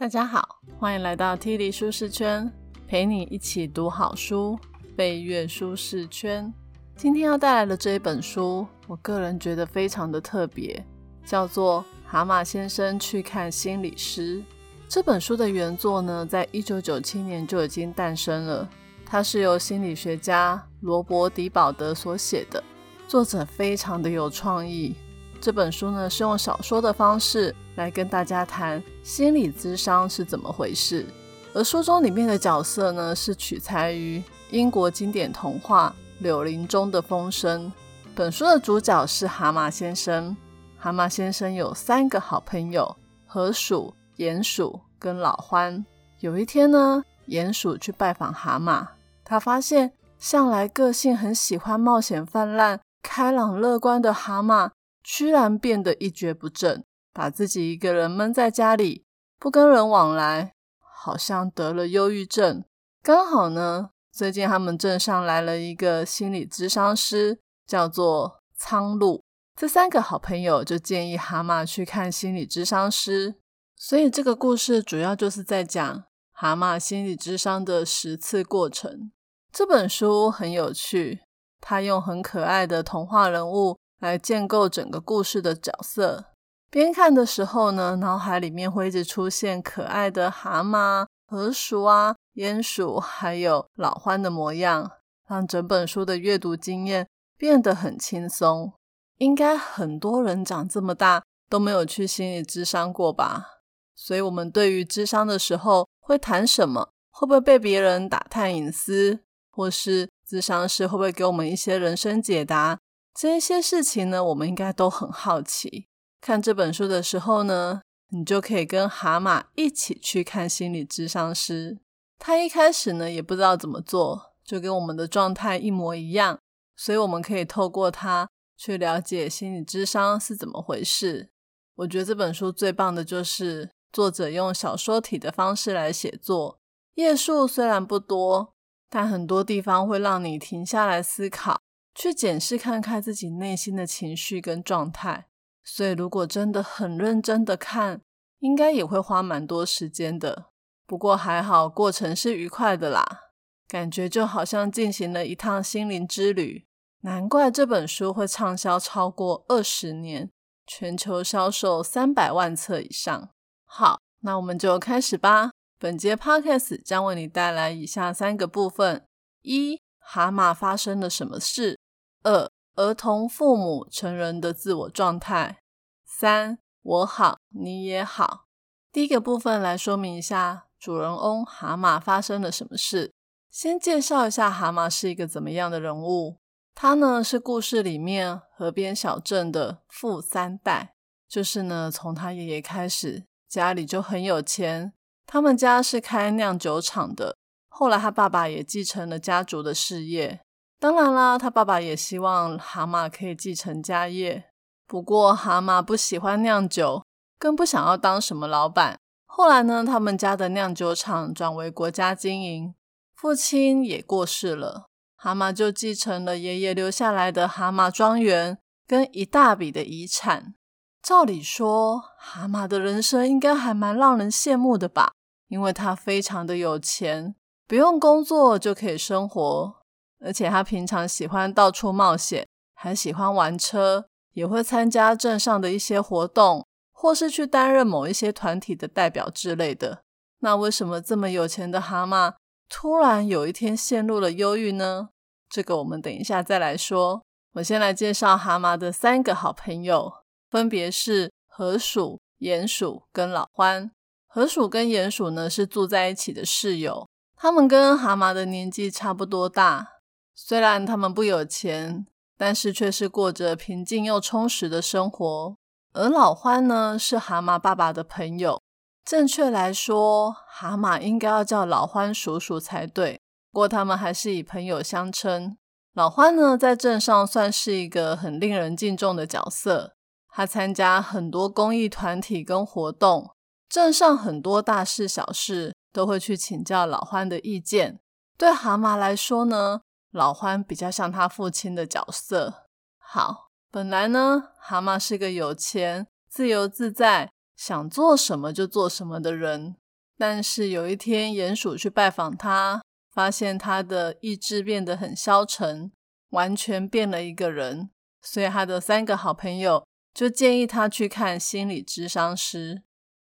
大家好，欢迎来到 T 里舒适圈，陪你一起读好书，飞跃舒适圈。今天要带来的这一本书，我个人觉得非常的特别，叫做《蛤蟆先生去看心理师》。这本书的原作呢，在一九九七年就已经诞生了，它是由心理学家罗伯·迪保德所写的，作者非常的有创意。这本书呢，是用小说的方式来跟大家谈心理咨商是怎么回事。而书中里面的角色呢，是取材于英国经典童话《柳林中的风声》。本书的主角是蛤蟆先生。蛤蟆先生有三个好朋友：河鼠、鼹鼠跟老獾。有一天呢，鼹鼠去拜访蛤蟆，他发现向来个性很喜欢冒险泛滥、开朗乐观的蛤蟆。居然变得一蹶不振，把自己一个人闷在家里，不跟人往来，好像得了忧郁症。刚好呢，最近他们镇上来了一个心理咨商师，叫做苍鹭。这三个好朋友就建议蛤蟆去看心理咨商师。所以这个故事主要就是在讲蛤蟆心理咨商的十次过程。这本书很有趣，他用很可爱的童话人物。来建构整个故事的角色。边看的时候呢，脑海里面会一直出现可爱的蛤蟆、河鼠啊、鼹鼠，还有老獾的模样，让整本书的阅读经验变得很轻松。应该很多人长这么大都没有去心理咨商过吧？所以，我们对于咨商的时候会谈什么？会不会被别人打探隐私？或是咨商师会不会给我们一些人生解答？这一些事情呢，我们应该都很好奇。看这本书的时候呢，你就可以跟蛤蟆一起去看心理智商师。他一开始呢也不知道怎么做，就跟我们的状态一模一样。所以我们可以透过他去了解心理智商是怎么回事。我觉得这本书最棒的就是作者用小说体的方式来写作，页数虽然不多，但很多地方会让你停下来思考。去检视看看自己内心的情绪跟状态，所以如果真的很认真的看，应该也会花蛮多时间的。不过还好，过程是愉快的啦，感觉就好像进行了一趟心灵之旅。难怪这本书会畅销超过二十年，全球销售三百万册以上。好，那我们就开始吧。本节 podcast 将为你带来以下三个部分：一、蛤蟆发生了什么事？二、儿童、父母、成人的自我状态。三、我好，你也好。第一个部分来说明一下主人翁蛤蟆发生了什么事。先介绍一下蛤蟆是一个怎么样的人物。他呢是故事里面河边小镇的富三代，就是呢从他爷爷开始家里就很有钱。他们家是开酿酒厂的，后来他爸爸也继承了家族的事业。当然啦，他爸爸也希望蛤蟆可以继承家业。不过蛤蟆不喜欢酿酒，更不想要当什么老板。后来呢，他们家的酿酒厂转为国家经营，父亲也过世了，蛤蟆就继承了爷爷留下来的蛤蟆庄园跟一大笔的遗产。照理说，蛤蟆的人生应该还蛮让人羡慕的吧？因为他非常的有钱，不用工作就可以生活。而且他平常喜欢到处冒险，还喜欢玩车，也会参加镇上的一些活动，或是去担任某一些团体的代表之类的。那为什么这么有钱的蛤蟆突然有一天陷入了忧郁呢？这个我们等一下再来说。我先来介绍蛤蟆的三个好朋友，分别是河鼠、鼹鼠跟老獾。河鼠跟鼹鼠呢是住在一起的室友，他们跟蛤蟆的年纪差不多大。虽然他们不有钱，但是却是过着平静又充实的生活。而老獾呢，是蛤蟆爸爸的朋友。正确来说，蛤蟆应该要叫老獾叔叔才对。不过他们还是以朋友相称。老獾呢，在镇上算是一个很令人敬重的角色。他参加很多公益团体跟活动，镇上很多大事小事都会去请教老獾的意见。对蛤蟆来说呢？老獾比较像他父亲的角色。好，本来呢，蛤蟆是个有钱、自由自在、想做什么就做什么的人。但是有一天，鼹鼠去拜访他，发现他的意志变得很消沉，完全变了一个人。所以他的三个好朋友就建议他去看心理咨商师。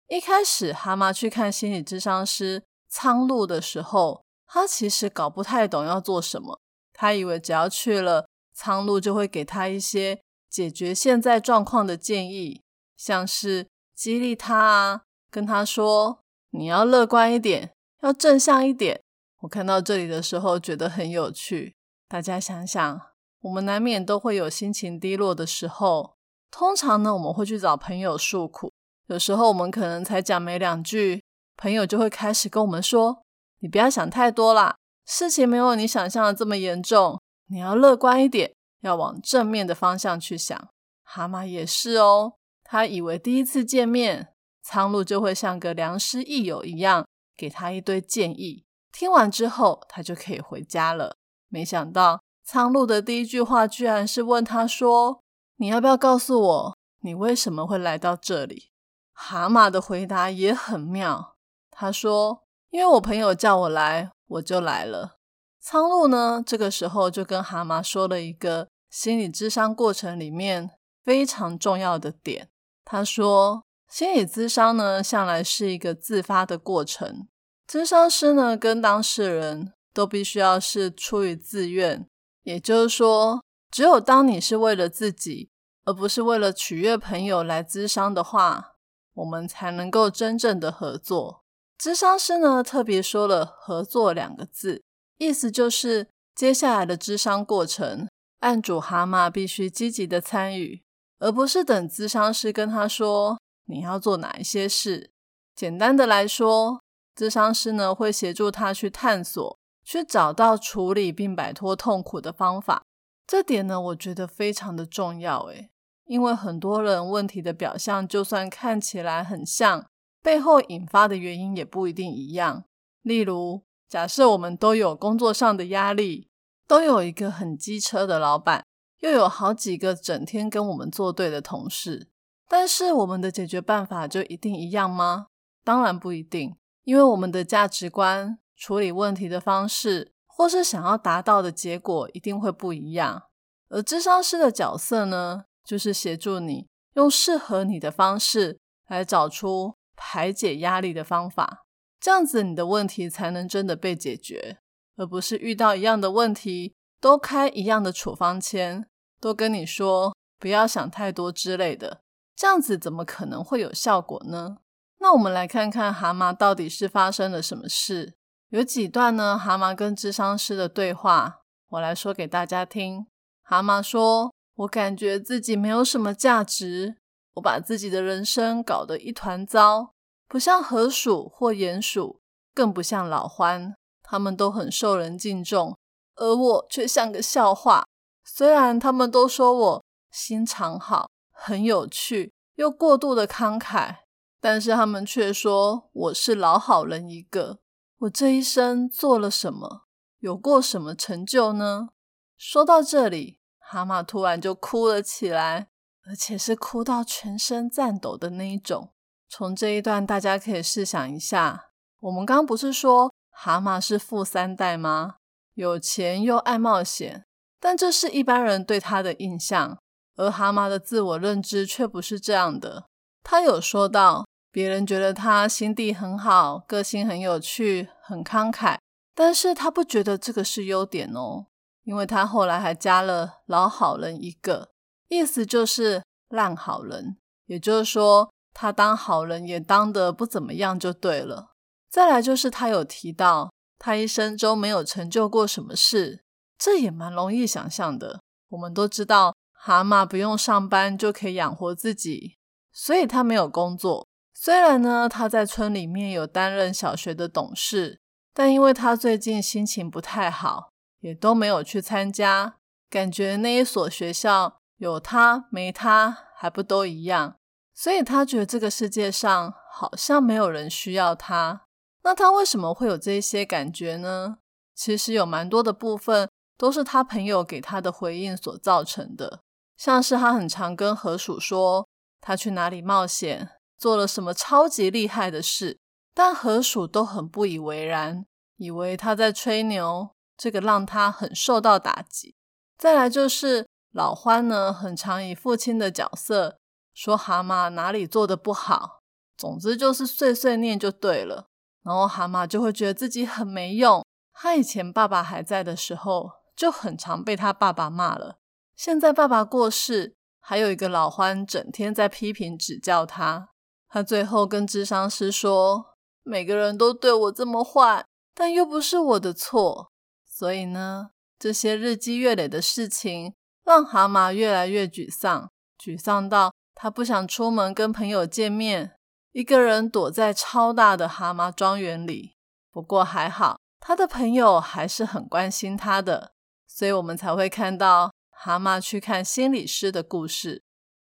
一开始，蛤蟆去看心理咨商师苍鹭的时候，他其实搞不太懂要做什么。他以为只要去了，苍鹭就会给他一些解决现在状况的建议，像是激励他啊，跟他说。你要乐观一点，要正向一点。我看到这里的时候觉得很有趣。大家想想，我们难免都会有心情低落的时候。通常呢，我们会去找朋友诉苦。有时候我们可能才讲没两句，朋友就会开始跟我们说：“你不要想太多啦，事情没有你想象的这么严重。你要乐观一点，要往正面的方向去想。”蛤蟆也是哦，他以为第一次见面。苍鹭就会像个良师益友一样，给他一堆建议。听完之后，他就可以回家了。没想到，苍鹭的第一句话居然是问他说：“你要不要告诉我，你为什么会来到这里？”蛤蟆的回答也很妙，他说：“因为我朋友叫我来，我就来了。”苍鹭呢，这个时候就跟蛤蟆说了一个心理智商过程里面非常重要的点，他说。心理咨商呢，向来是一个自发的过程。咨商师呢，跟当事人都必须要是出于自愿，也就是说，只有当你是为了自己，而不是为了取悦朋友来咨商的话，我们才能够真正的合作。咨商师呢，特别说了“合作”两个字，意思就是接下来的咨商过程，案主蛤蟆必须积极的参与，而不是等咨商师跟他说。你要做哪一些事？简单的来说，智商师呢会协助他去探索，去找到处理并摆脱痛苦的方法。这点呢，我觉得非常的重要。诶，因为很多人问题的表象，就算看起来很像，背后引发的原因也不一定一样。例如，假设我们都有工作上的压力，都有一个很机车的老板，又有好几个整天跟我们作对的同事。但是我们的解决办法就一定一样吗？当然不一定，因为我们的价值观、处理问题的方式，或是想要达到的结果，一定会不一样。而智商师的角色呢，就是协助你用适合你的方式来找出排解压力的方法，这样子你的问题才能真的被解决，而不是遇到一样的问题都开一样的处方签，都跟你说不要想太多之类的。这样子怎么可能会有效果呢？那我们来看看蛤蟆到底是发生了什么事。有几段呢？蛤蟆跟智商师的对话，我来说给大家听。蛤蟆说：“我感觉自己没有什么价值，我把自己的人生搞得一团糟，不像河鼠或鼹鼠，更不像老獾，他们都很受人敬重，而我却像个笑话。虽然他们都说我心肠好。”很有趣，又过度的慷慨，但是他们却说我是老好人一个。我这一生做了什么，有过什么成就呢？说到这里，蛤蟆突然就哭了起来，而且是哭到全身颤抖的那一种。从这一段，大家可以试想一下，我们刚不是说蛤蟆是富三代吗？有钱又爱冒险，但这是一般人对他的印象。而蛤蟆的自我认知却不是这样的。他有说到，别人觉得他心地很好，个性很有趣，很慷慨，但是他不觉得这个是优点哦，因为他后来还加了“老好人”一个，意思就是烂好人，也就是说，他当好人也当得不怎么样就对了。再来就是他有提到，他一生中没有成就过什么事，这也蛮容易想象的。我们都知道。蛤蟆不用上班就可以养活自己，所以他没有工作。虽然呢，他在村里面有担任小学的董事，但因为他最近心情不太好，也都没有去参加。感觉那一所学校有他没他还不都一样，所以他觉得这个世界上好像没有人需要他。那他为什么会有这些感觉呢？其实有蛮多的部分都是他朋友给他的回应所造成的。像是他很常跟河鼠说他去哪里冒险，做了什么超级厉害的事，但河鼠都很不以为然，以为他在吹牛，这个让他很受到打击。再来就是老欢呢，很常以父亲的角色说蛤蟆哪里做的不好，总之就是碎碎念就对了。然后蛤蟆就会觉得自己很没用。他以前爸爸还在的时候，就很常被他爸爸骂了。现在爸爸过世，还有一个老欢整天在批评指教他。他最后跟智商师说。每个人都对我这么坏，但又不是我的错，所以呢，这些日积月累的事情让蛤蟆越来越沮丧，沮丧到他不想出门跟朋友见面，一个人躲在超大的蛤蟆庄园里。不过还好，他的朋友还是很关心他的，所以我们才会看到蛤蟆去看心理师的故事。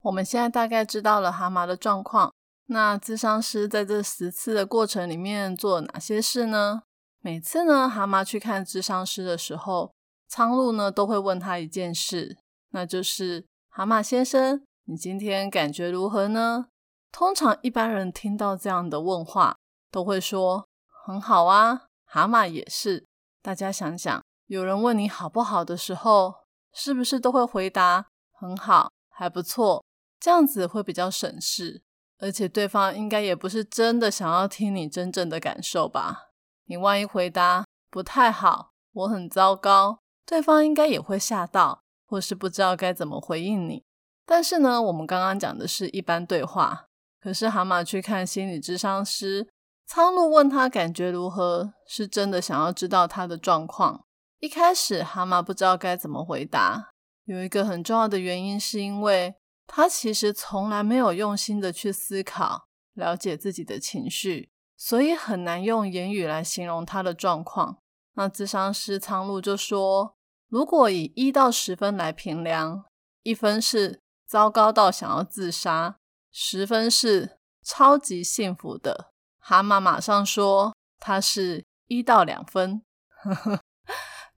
我们现在大概知道了蛤蟆的状况。那智商师在这十次的过程里面做哪些事呢？每次呢，蛤蟆去看智商师的时候，苍鹭呢都会问他一件事，那就是蛤蟆先生，你今天感觉如何呢？通常一般人听到这样的问话，都会说很好啊。蛤蟆也是。大家想想，有人问你好不好的时候，是不是都会回答很好，还不错？这样子会比较省事。而且对方应该也不是真的想要听你真正的感受吧？你万一回答不太好，我很糟糕，对方应该也会吓到，或是不知道该怎么回应你。但是呢，我们刚刚讲的是一般对话，可是蛤蟆去看心理智商师，苍鹭问他感觉如何，是真的想要知道他的状况。一开始蛤蟆不知道该怎么回答，有一个很重要的原因是因为。他其实从来没有用心的去思考、了解自己的情绪，所以很难用言语来形容他的状况。那智商师苍鹭就说：“如果以一到十分来评量，一分是糟糕到想要自杀，十分是超级幸福的。”蛤蟆马上说：“他是一到两分。”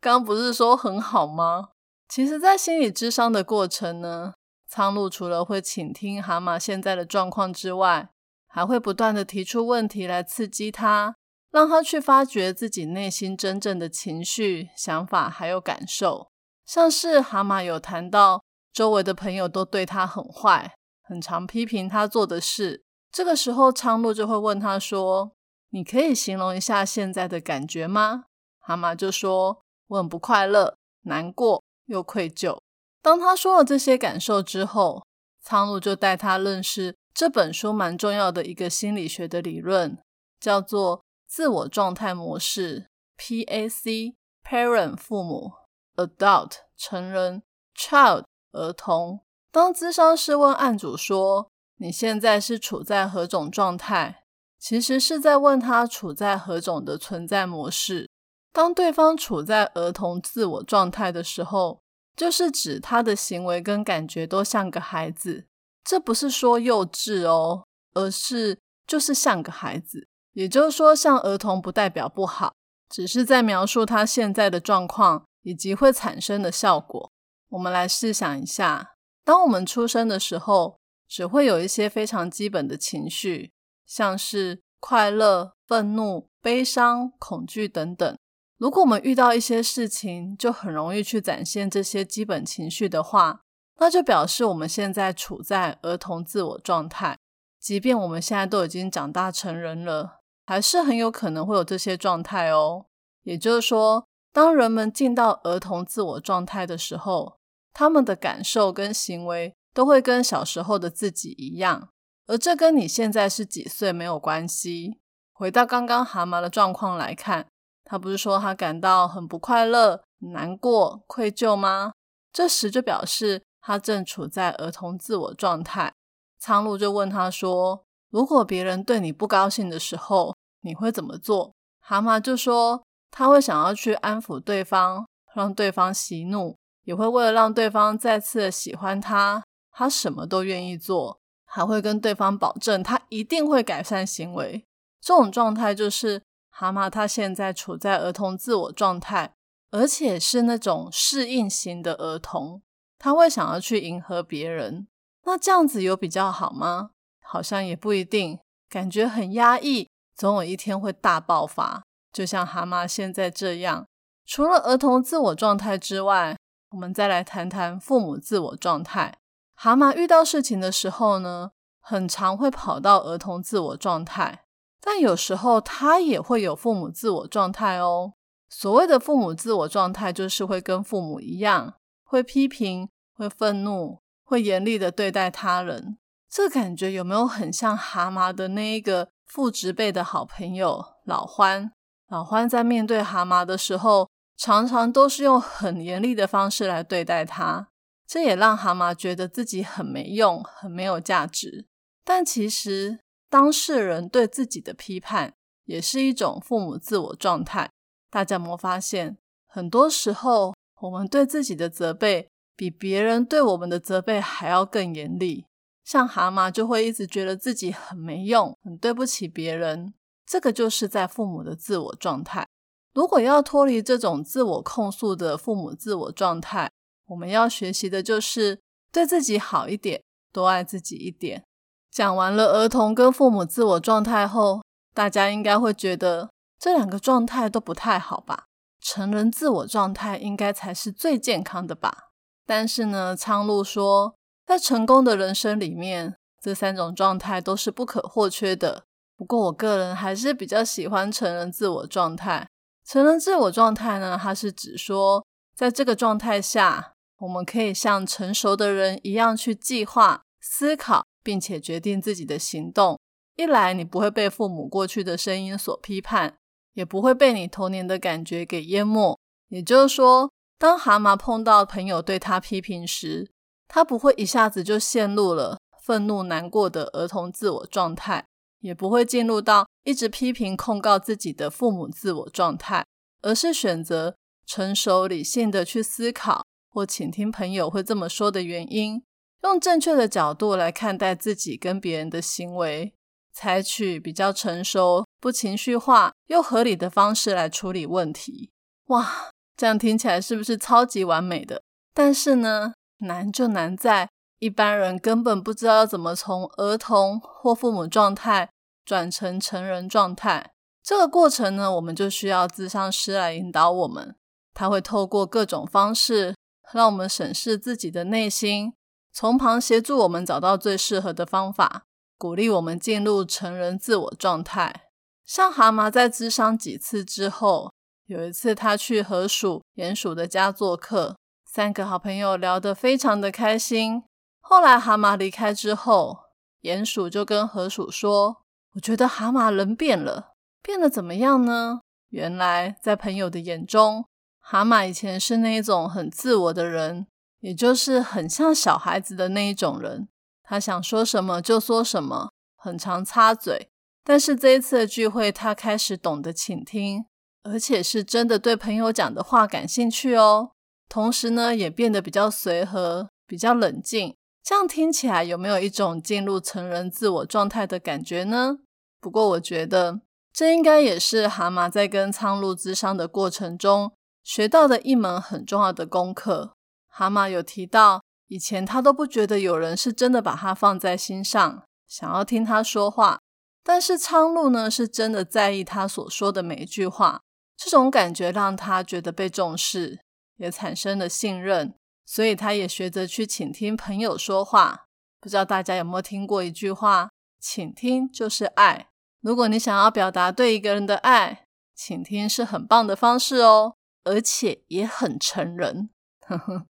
刚不是说很好吗？其实，在心理智商的过程呢。苍鹭除了会倾听蛤蟆现在的状况之外，还会不断的提出问题来刺激他，让他去发掘自己内心真正的情绪、想法还有感受。像是蛤蟆有谈到，周围的朋友都对他很坏，很常批评他做的事。这个时候，苍鹭就会问他说：“你可以形容一下现在的感觉吗？”蛤蟆就说：“我很不快乐，难过又愧疚。”当他说了这些感受之后，苍鹭就带他认识这本书蛮重要的一个心理学的理论，叫做自我状态模式 （PAC），Parent 父母，Adult 成人，Child 儿童。当咨商师问案主说：“你现在是处在何种状态？”其实是在问他处在何种的存在模式。当对方处在儿童自我状态的时候。就是指他的行为跟感觉都像个孩子，这不是说幼稚哦，而是就是像个孩子。也就是说，像儿童不代表不好，只是在描述他现在的状况以及会产生的效果。我们来试想一下，当我们出生的时候，只会有一些非常基本的情绪，像是快乐、愤怒、悲伤、恐惧等等。如果我们遇到一些事情，就很容易去展现这些基本情绪的话，那就表示我们现在处在儿童自我状态。即便我们现在都已经长大成人了，还是很有可能会有这些状态哦。也就是说，当人们进到儿童自我状态的时候，他们的感受跟行为都会跟小时候的自己一样，而这跟你现在是几岁没有关系。回到刚刚蛤蟆的状况来看。他不是说他感到很不快乐、难过、愧疚吗？这时就表示他正处在儿童自我状态。苍鹭就问他说：“如果别人对你不高兴的时候，你会怎么做？”蛤蟆就说：“他会想要去安抚对方，让对方息怒，也会为了让对方再次的喜欢他，他什么都愿意做，还会跟对方保证他一定会改善行为。这种状态就是。”蛤蟆他现在处在儿童自我状态，而且是那种适应型的儿童，他会想要去迎合别人。那这样子有比较好吗？好像也不一定，感觉很压抑，总有一天会大爆发，就像蛤蟆现在这样。除了儿童自我状态之外，我们再来谈谈父母自我状态。蛤蟆遇到事情的时候呢，很常会跑到儿童自我状态，但有时候他也会有父母自我状态哦。所谓的父母自我状态，就是会跟父母一样，会批评、会愤怒、会严厉的对待他人。这感觉有没有很像蛤蟆的那一个父职辈的好朋友老欢？老欢在面对蛤蟆的时候，常常都是用很严厉的方式来对待他，这也让蛤蟆觉得自己很没用、很没有价值。但其实当事人对自己的批判，也是一种父母自我状态。大家有没有发现，很多时候我们对自己的责备，比别人对我们的责备还要更严厉。像蛤蟆就会一直觉得自己很没用，很对不起别人。这个就是在父母的自我状态。如果要脱离这种自我控诉的父母自我状态，我们要学习的就是对自己好一点，多爱自己一点。讲完了儿童跟父母自我状态后，大家应该会觉得。这两个状态都不太好吧？成人自我状态应该才是最健康的吧？但是呢，苍鹭说，在成功的人生里面，这三种状态都是不可或缺的。不过，我个人还是比较喜欢成人自我状态。成人自我状态呢，它是指说，在这个状态下，我们可以像成熟的人一样去计划、思考，并且决定自己的行动。一来，你不会被父母过去的声音所批判。也不会被你童年的感觉给淹没。也就是说，当蛤蟆碰到朋友对他批评时，他不会一下子就陷入了愤怒、难过的儿童自我状态，也不会进入到一直批评、控告自己的父母自我状态，而是选择成熟、理性的去思考或倾听朋友会这么说的原因，用正确的角度来看待自己跟别人的行为。采取比较成熟、不情绪化又合理的方式来处理问题。哇，这样听起来是不是超级完美的？但是呢，难就难在一般人根本不知道要怎么从儿童或父母状态转成成人状态。这个过程呢，我们就需要咨商师来引导我们。他会透过各种方式，让我们审视自己的内心，从旁协助我们找到最适合的方法。鼓励我们进入成人自我状态。像蛤蟆在咨商几次之后，有一次他去河鼠、鼹鼠的家做客，三个好朋友聊得非常的开心。后来蛤蟆离开之后，鼹鼠就跟河鼠说：“我觉得蛤蟆人变了，变得怎么样呢？原来在朋友的眼中，蛤蟆以前是那一种很自我的人，也就是很像小孩子的那一种人。”他想说什么就说什么，很常插嘴。但是这一次的聚会，他开始懂得倾听，而且是真的对朋友讲的话感兴趣哦。同时呢，也变得比较随和，比较冷静。这样听起来有没有一种进入成人自我状态的感觉呢？不过我觉得这应该也是蛤蟆在跟苍鹭之商的过程中学到的一门很重要的功课。蛤蟆有提到。以前他都不觉得有人是真的把他放在心上，想要听他说话。但是苍鹭呢，是真的在意他所说的每一句话。这种感觉让他觉得被重视，也产生了信任。所以他也学着去倾听朋友说话。不知道大家有没有听过一句话：“倾听就是爱。”如果你想要表达对一个人的爱，倾听是很棒的方式哦，而且也很成人。呵呵。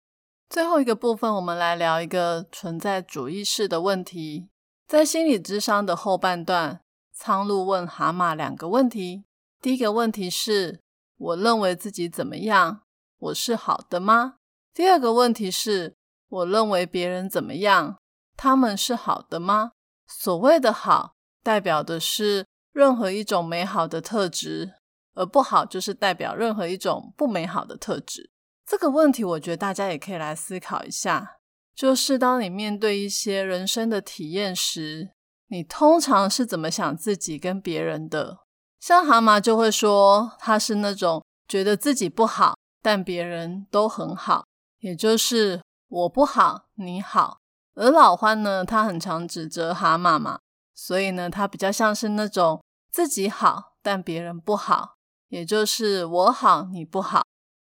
最后一个部分，我们来聊一个存在主义式的问题。在心理智商的后半段，苍鹭问蛤蟆两个问题。第一个问题是：我认为自己怎么样？我是好的吗？第二个问题是：我认为别人怎么样？他们是好的吗？所谓的好，代表的是任何一种美好的特质，而不好就是代表任何一种不美好的特质。这个问题，我觉得大家也可以来思考一下。就是当你面对一些人生的体验时，你通常是怎么想自己跟别人的？像蛤蟆就会说，他是那种觉得自己不好，但别人都很好，也就是我不好，你好。而老欢呢，他很常指责蛤蟆嘛，所以呢，他比较像是那种自己好但别人不好，也就是我好你不好。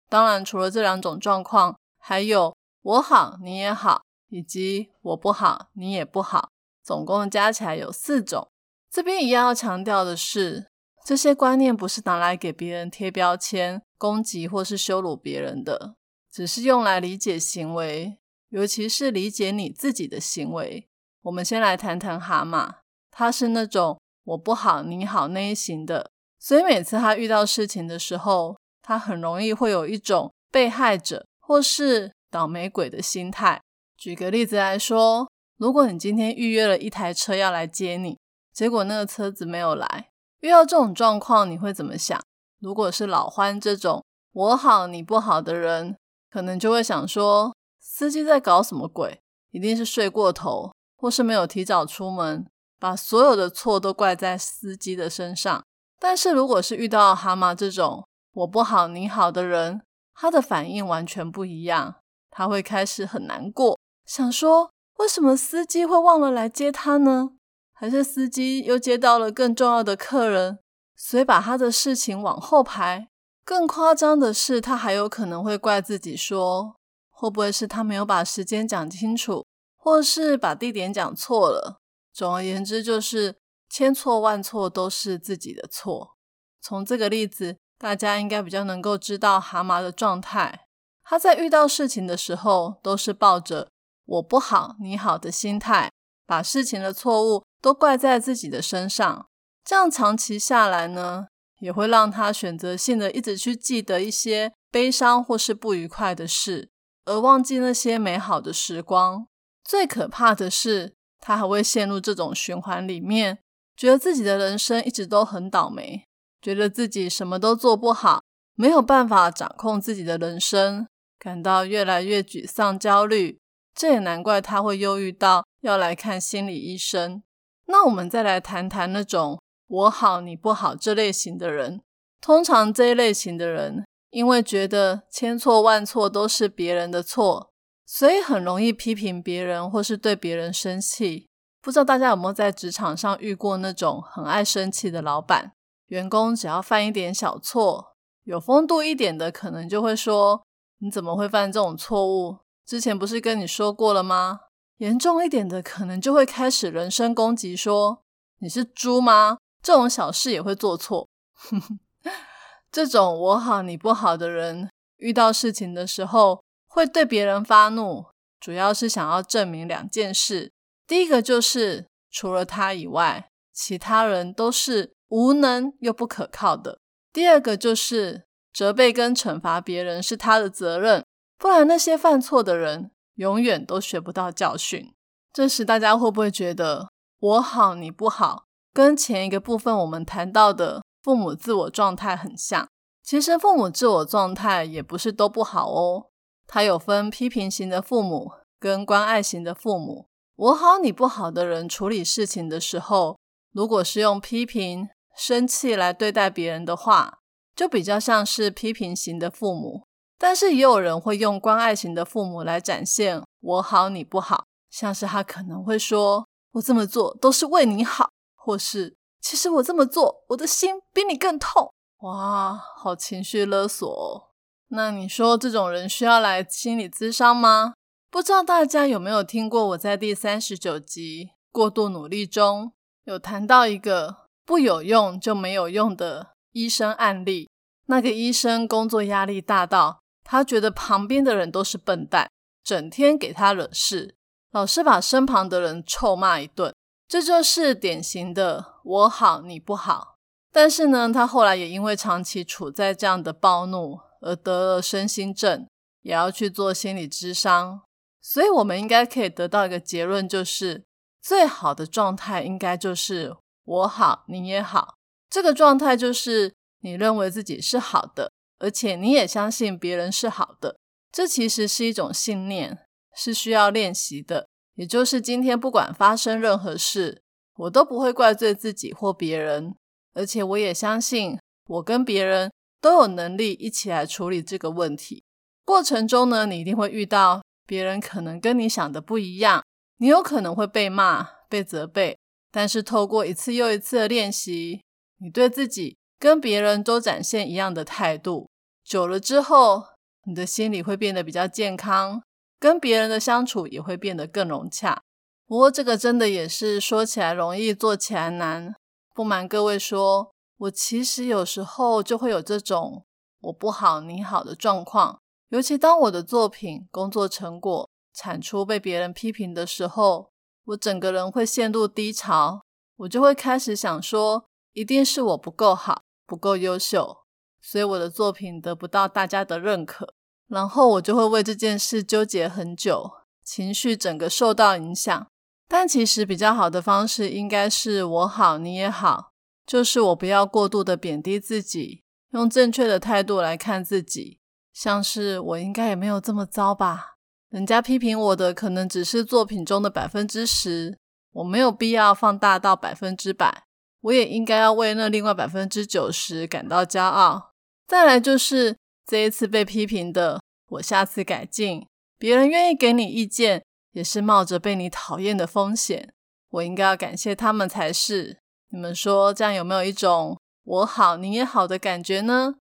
当然，除了这两种状况，还有我好你也好，以及我不好你也不好，总共加起来有四种。这边一样要强调的是，这些观念不是拿来给别人贴标签、攻击或是羞辱别人的，只是用来理解行为，尤其是理解你自己的行为。我们先来谈谈蛤蟆，它是那种我不好你好那一型的，所以每次他遇到事情的时候，他很容易会有一种被害者或是倒霉鬼的心态。举个例子来说，如果你今天预约了一台车要来接你。结果那个车子没有来，遇到这种状况你会怎么想？如果是老欢这种我好你不好的人，可能就会想说，司机在搞什么鬼？一定是睡过头，或是没有提早出门，把所有的错都怪在司机的身上。但是如果是遇到蛤蟆这种我不好你好的人，他的反应完全不一样，他会开始很难过，想说为什么司机会忘了来接他呢？还是司机又接到了更重要的客人，所以把他的事情往后排。更夸张的是，他还有可能会怪自己，说会不会是他没有把时间讲清楚，或是把地点讲错了。总而言之，就是千错万错都是自己的错。从这个例子，大家应该比较能够知道蛤蟆的状态。他在遇到事情的时候，都是抱着“我不好，你好”的心态，把事情的错误。都怪在自己的身上，这样长期下来呢，也会让他选择性的一直去记得一些悲伤或是不愉快的事，而忘记那些美好的时光。最可怕的是，他还会陷入这种循环里面，觉得自己的人生一直都很倒霉，觉得自己什么都做不好，没有办法掌控自己的人生，感到越来越沮丧、焦虑。这也难怪他会忧郁到要来看心理医生。那我们再来谈谈那种我好你不好这类型的人。通常这一类型的人，因为觉得千错万错都是别人的错，所以很容易批评别人或是对别人生气。不知道大家有没有在职场上遇过那种很爱生气的老板？员工只要犯一点小错，有风度一点的可能就会说：“你怎么会犯这种错误？之前不是跟你说过了吗？”严重一点的，可能就会开始人身攻击，说你是猪吗？这种小事也会做错。这种我好你不好的人，遇到事情的时候会对别人发怒，主要是想要证明两件事：第一个就是除了他以外，其他人都是无能又不可靠的；第二个就是责备跟惩罚别人是他的责任，不然那些犯错的人。永远都学不到教训。这时，大家会不会觉得我好你不好，跟前一个部分我们谈到的父母自我状态很像？其实，父母自我状态也不是都不好哦。它有分批评型的父母跟关爱型的父母。我好你不好的人处理事情的时候，如果是用批评、生气来对待别人的话，就比较像是批评型的父母。但是也有人会用关爱型的父母来展现我好你不好，像是他可能会说：“我这么做都是为你好。”或是“其实我这么做，我的心比你更痛。”哇，好情绪勒索！那你说这种人需要来心理咨商吗？不知道大家有没有听过我在第三十九集《过度努力》中有谈到一个不有用就没有用的医生案例？那个医生工作压力大到。他觉得旁边的人都是笨蛋，整天给他惹事，老是把身旁的人臭骂一顿，这就是典型的我好你不好。但是呢，他后来也因为长期处在这样的暴怒而得了身心症，也要去做心理咨商。所以，我们应该可以得到一个结论，就是最好的状态应该就是我好你也好。这个状态就是你认为自己是好的。而且你也相信别人是好的，这其实是一种信念，是需要练习的。也就是今天不管发生任何事，我都不会怪罪自己或别人，而且我也相信我跟别人都有能力一起来处理这个问题。过程中呢，你一定会遇到别人可能跟你想的不一样，你有可能会被骂、被责备，但是透过一次又一次的练习，你对自己跟别人都展现一样的态度，久了之后，你的心理会变得比较健康，跟别人的相处也会变得更融洽。不过这个真的也是说起来容易，做起来难。不瞒各位说，我其实有时候就会有这种我不好你好的状况，尤其当我的作品、工作成果产出被别人批评的时候，我整个人会陷入低潮，我就会开始想说，一定是我不够好，不够优秀，所以我的作品得不到大家的认可，然后我就会为这件事纠结很久，情绪整个受到影响。但其实比较好的方式应该是我好你也好，就是我不要过度的贬低自己，用正确的态度来看自己。像是我应该也没有这么糟吧？人家批评我的可能只是作品中的百分之十，我没有必要放大到百分之百。我也应该要为那另外百分之九十感到骄傲。再来就是这一次被批评的，我下次改进。别人愿意给你意见。也是冒着被你讨厌的风险，我应该要感谢他们才是。你们说这样有没有一种我好你也好的感觉呢？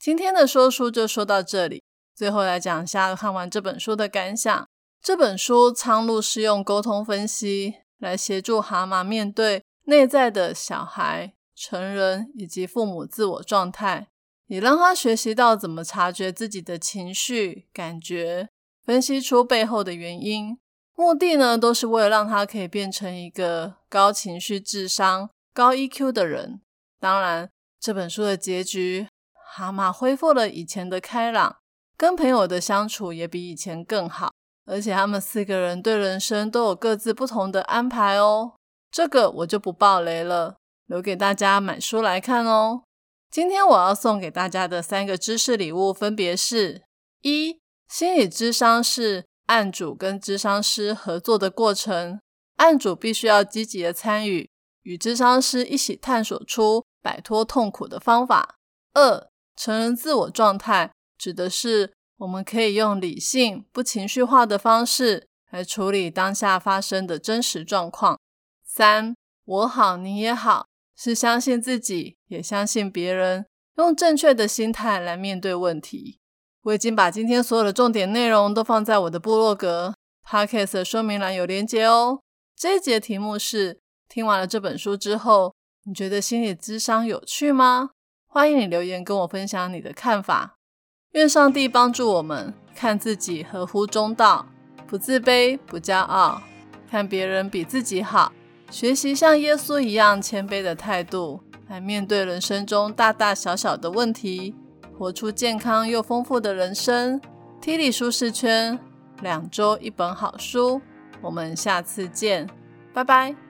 今天的说书就说到这里，最后来讲一下看完这本书的感想。这本书苍鹭是用沟通分析来协助蛤蟆面对内在的小孩、成人以及父母自我状态，也让他学习到怎么察觉自己的情绪感觉，分析出背后的原因。目的呢，都是为了让他可以变成一个高情绪、智商、高 EQ 的人。当然，这本书的结局，蛤蟆恢复了以前的开朗，跟朋友的相处也比以前更好。而且，他们四个人对人生都有各自不同的安排哦。这个我就不爆雷了，留给大家买书来看哦。今天我要送给大家的三个知识礼物，分别是：一、心理智商是。案主跟智商师合作的过程，案主必须要积极的参与，与智商师一起探索出摆脱痛苦的方法。二，成人自我状态指的是我们可以用理性、不情绪化的方式来处理当下发生的真实状况。三，我好你也好，是相信自己，也相信别人，用正确的心态来面对问题。我已经把今天所有的重点内容都放在我的部落格 podcast 的说明栏有连接哦。这一节题目是：听完了这本书之后，你觉得心理智商有趣吗？欢迎你留言跟我分享你的看法。愿上帝帮助我们看自己合乎中道，不自卑不骄傲，看别人比自己好，学习像耶稣一样谦卑的态度来面对人生中大大小小的问题。活出健康又丰富的人生，T 里舒适圈，两周一本好书，我们下次见，拜拜。